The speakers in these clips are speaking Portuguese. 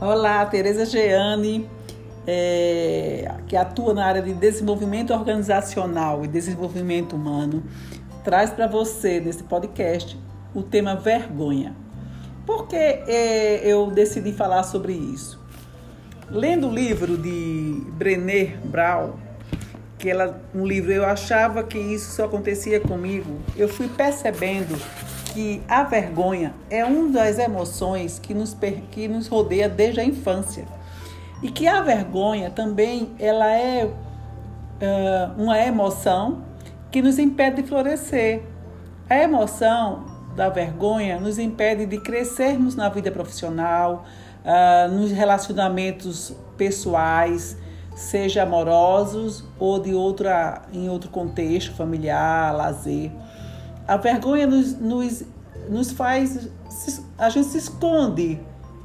Olá, Tereza Geane, é, que atua na área de desenvolvimento organizacional e desenvolvimento humano, traz para você nesse podcast o tema vergonha. Por que é, eu decidi falar sobre isso? Lendo o livro de Brené Brown, que ela, um livro eu achava que isso só acontecia comigo, eu fui percebendo que a vergonha é uma das emoções que nos, que nos rodeia desde a infância. E que a vergonha também ela é uh, uma emoção que nos impede de florescer. A emoção da vergonha nos impede de crescermos na vida profissional, uh, nos relacionamentos pessoais, seja amorosos ou de outra em outro contexto familiar, lazer. A vergonha nos, nos, nos faz. A gente se esconde.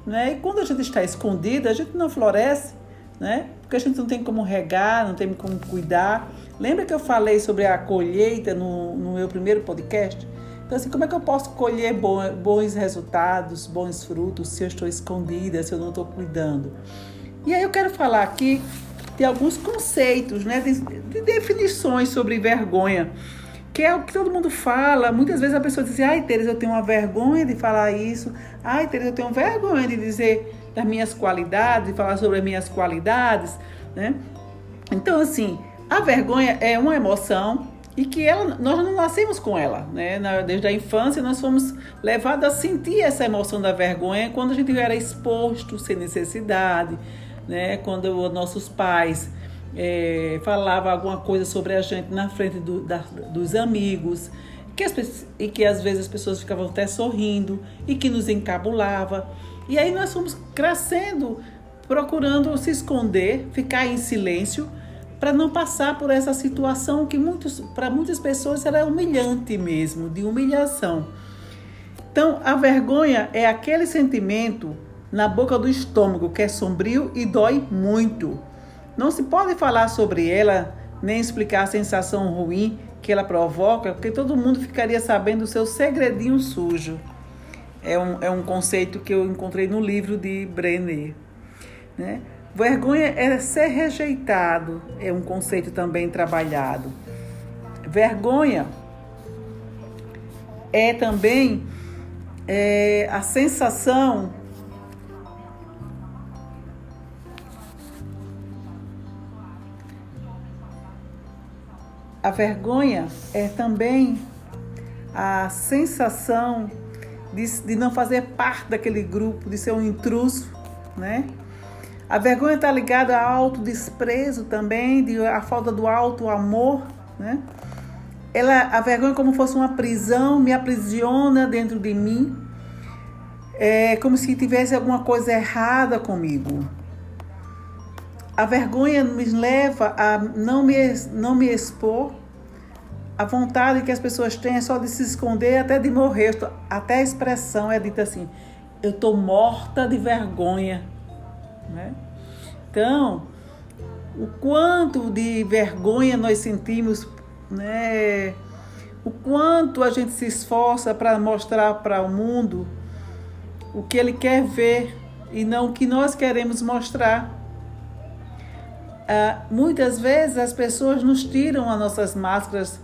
Né? E quando a gente está escondido, a gente não floresce, né? porque a gente não tem como regar, não tem como cuidar. Lembra que eu falei sobre a colheita no, no meu primeiro podcast? Então, assim, como é que eu posso colher bons resultados, bons frutos, se eu estou escondida, se eu não estou cuidando? E aí eu quero falar aqui de alguns conceitos, né, de, de definições sobre vergonha que é o que todo mundo fala. Muitas vezes a pessoa diz: Ai, Teresa, eu tenho uma vergonha de falar isso. Ai, Teresa, eu tenho vergonha de dizer das minhas qualidades, de falar sobre as minhas qualidades, né? Então, assim, a vergonha é uma emoção e que ela, nós não nascemos com ela, né? Desde a infância nós fomos levados a sentir essa emoção da vergonha quando a gente era exposto sem necessidade, né? Quando nossos pais é, falava alguma coisa sobre a gente na frente do, da, dos amigos, que as, e que às vezes as pessoas ficavam até sorrindo e que nos encabulava. E aí nós fomos crescendo, procurando se esconder, ficar em silêncio, para não passar por essa situação que para muitas pessoas era humilhante mesmo, de humilhação. Então, a vergonha é aquele sentimento na boca do estômago que é sombrio e dói muito. Não se pode falar sobre ela nem explicar a sensação ruim que ela provoca, porque todo mundo ficaria sabendo o seu segredinho sujo. É um, é um conceito que eu encontrei no livro de Brenner. Né? Vergonha é ser rejeitado, é um conceito também trabalhado. Vergonha é também é, a sensação A vergonha é também a sensação de, de não fazer parte daquele grupo, de ser um intruso, né? A vergonha está ligada ao autodesprezo também, de, a falta do alto amor, né? Ela, a vergonha é como fosse uma prisão, me aprisiona dentro de mim, é como se tivesse alguma coisa errada comigo. A vergonha me leva a não me, não me expor. A vontade que as pessoas têm é só de se esconder, até de morrer. Até a expressão é dita assim: eu estou morta de vergonha. Né? Então, o quanto de vergonha nós sentimos, né? o quanto a gente se esforça para mostrar para o mundo o que ele quer ver e não o que nós queremos mostrar. Ah, muitas vezes as pessoas nos tiram as nossas máscaras,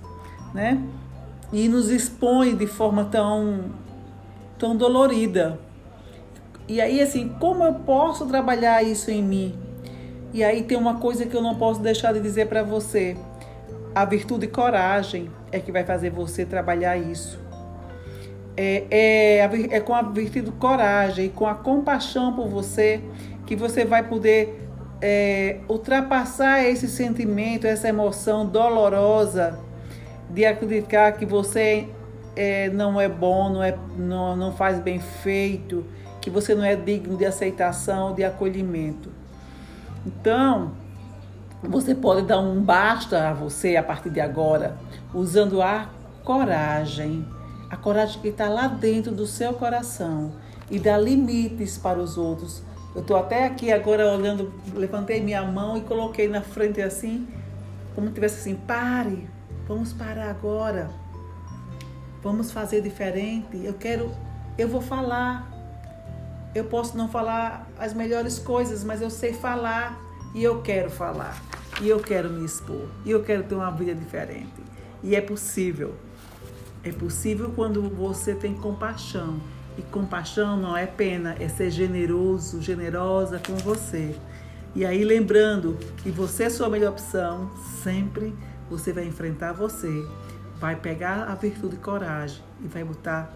né? E nos expõem de forma tão, tão dolorida. E aí, assim, como eu posso trabalhar isso em mim? E aí tem uma coisa que eu não posso deixar de dizer para você. A virtude e coragem é que vai fazer você trabalhar isso. É, é, é com a virtude coragem e com a compaixão por você que você vai poder é, ultrapassar esse sentimento, essa emoção dolorosa de acreditar que você é, não é bom, não, é, não, não faz bem feito, que você não é digno de aceitação, de acolhimento. Então, você pode dar um basta a você a partir de agora, usando a coragem, a coragem que está lá dentro do seu coração e dá limites para os outros eu estou até aqui agora olhando, levantei minha mão e coloquei na frente assim, como se tivesse assim, pare, vamos parar agora. Vamos fazer diferente. Eu quero, eu vou falar. eu posso não falar as melhores coisas, mas eu sei falar e eu quero falar. E eu quero me expor. E eu quero ter uma vida diferente. E é possível. É possível quando você tem compaixão. E compaixão não é pena, é ser generoso, generosa com você. E aí lembrando que você é sua melhor opção, sempre você vai enfrentar você, vai pegar a virtude e coragem e vai botar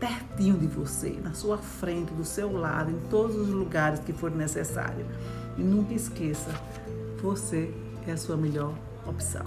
pertinho de você, na sua frente, do seu lado, em todos os lugares que for necessário. E nunca esqueça, você é a sua melhor opção.